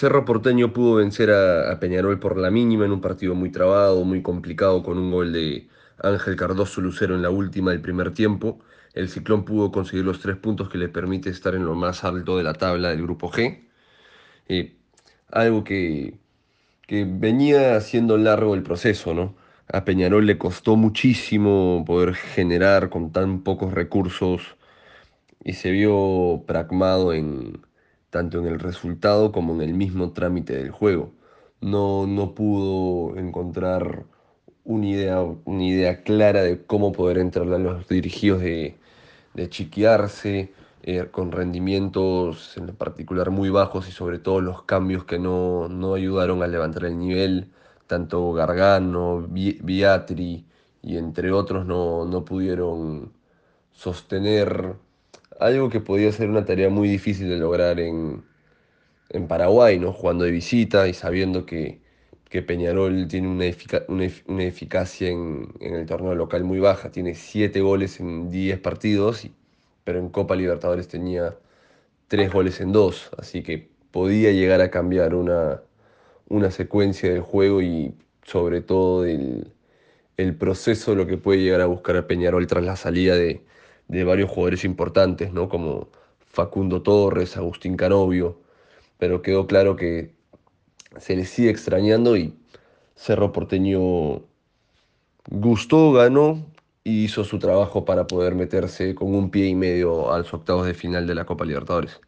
Cerro Porteño pudo vencer a, Peñarol por la mínima en un partido muy trabado, muy complicado, con un gol de Ángel Cardoso Lucero en la última del primer tiempo. El Ciclón pudo conseguir los tres puntos que le permite estar en lo más alto de la tabla del grupo G. Eh, algo que, que venía siendo largo el proceso, ¿no? A Peñarol le costó muchísimo poder generar con tan pocos recursos y se vio pragmado en, tanto en el resultado como en el mismo trámite del juego. No, no pudo encontrar una idea, una idea clara de cómo poder entrar a los dirigidos de, de eh, con rendimientos en particular muy bajos y sobre todo los cambios que no, no ayudaron a levantar el nivel, tanto Gargano, Beatri y entre otros no, no pudieron sostener algo que podía ser una tarea muy difícil de lograr en, en Paraguay, ¿no? jugando de visita y sabiendo que, que Peñarol tiene una, efic una, una eficacia en, el torneo local muy baja, tiene 7 goles en 10 partidos, pero en Copa Libertadores tenía 3 goles en 2, así que podía llegar a cambiar una, una secuencia del juego y sobre todo el proceso, lo que puede llegar a buscar a Peñarol tras la salida de, de varios jugadores importantes, ¿no? como Facundo Torres, Agustín Canovio, pero quedó claro que se le sigue extrañando y Cerro Porteño gustó, ganó y hizo su trabajo para poder meterse con un pie y medio a los octavos de final de la Copa Libertadores.